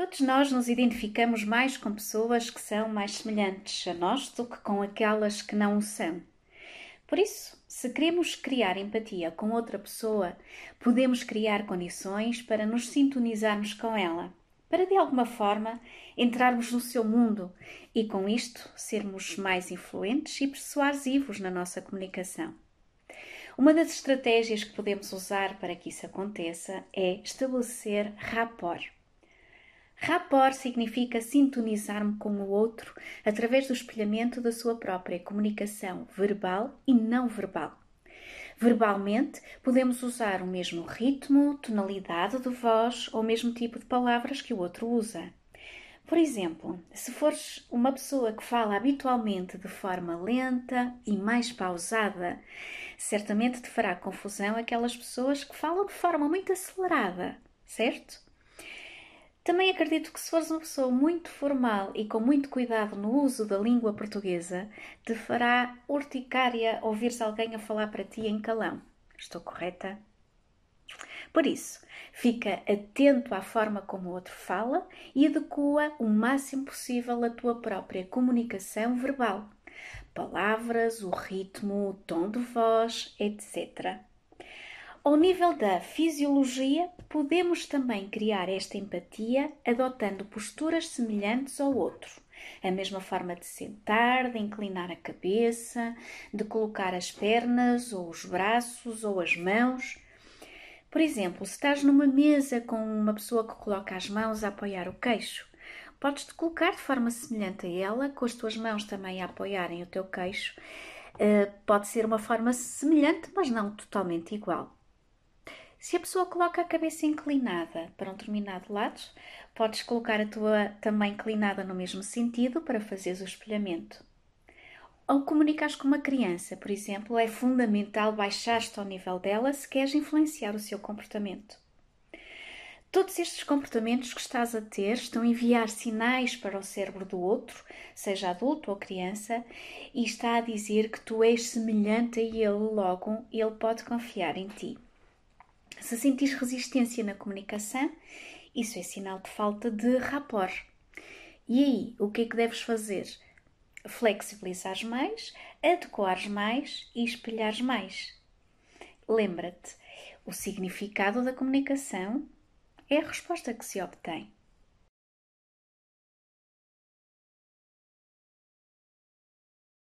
Todos nós nos identificamos mais com pessoas que são mais semelhantes a nós do que com aquelas que não o são. Por isso, se queremos criar empatia com outra pessoa, podemos criar condições para nos sintonizarmos com ela, para de alguma forma entrarmos no seu mundo e com isto sermos mais influentes e persuasivos na nossa comunicação. Uma das estratégias que podemos usar para que isso aconteça é estabelecer rapport. Rapport significa sintonizar-me com o outro através do espelhamento da sua própria comunicação verbal e não verbal. Verbalmente, podemos usar o mesmo ritmo, tonalidade de voz ou o mesmo tipo de palavras que o outro usa. Por exemplo, se fores uma pessoa que fala habitualmente de forma lenta e mais pausada, certamente te fará confusão aquelas pessoas que falam de forma muito acelerada, certo? Também acredito que se fores uma pessoa muito formal e com muito cuidado no uso da língua portuguesa, te fará urticária ouvires alguém a falar para ti em calão. Estou correta? Por isso, fica atento à forma como o outro fala e adequa o máximo possível a tua própria comunicação verbal. Palavras, o ritmo, o tom de voz, etc. Ao nível da fisiologia, podemos também criar esta empatia adotando posturas semelhantes ao outro. A mesma forma de sentar, de inclinar a cabeça, de colocar as pernas ou os braços ou as mãos. Por exemplo, se estás numa mesa com uma pessoa que coloca as mãos a apoiar o queixo, podes-te colocar de forma semelhante a ela, com as tuas mãos também a apoiarem o teu queixo. Uh, pode ser uma forma semelhante, mas não totalmente igual. Se a pessoa coloca a cabeça inclinada para um determinado lado, podes colocar a tua também inclinada no mesmo sentido para fazeres o espelhamento. Ao comunicares com uma criança, por exemplo, é fundamental baixar-te ao nível dela se queres influenciar o seu comportamento. Todos estes comportamentos que estás a ter estão a enviar sinais para o cérebro do outro, seja adulto ou criança, e está a dizer que tu és semelhante a ele, logo ele pode confiar em ti. Se sentires resistência na comunicação, isso é sinal de falta de rapport. E aí, o que é que deves fazer? Flexibilizares mais, adequares mais e espelhares mais. Lembra-te, o significado da comunicação é a resposta que se obtém.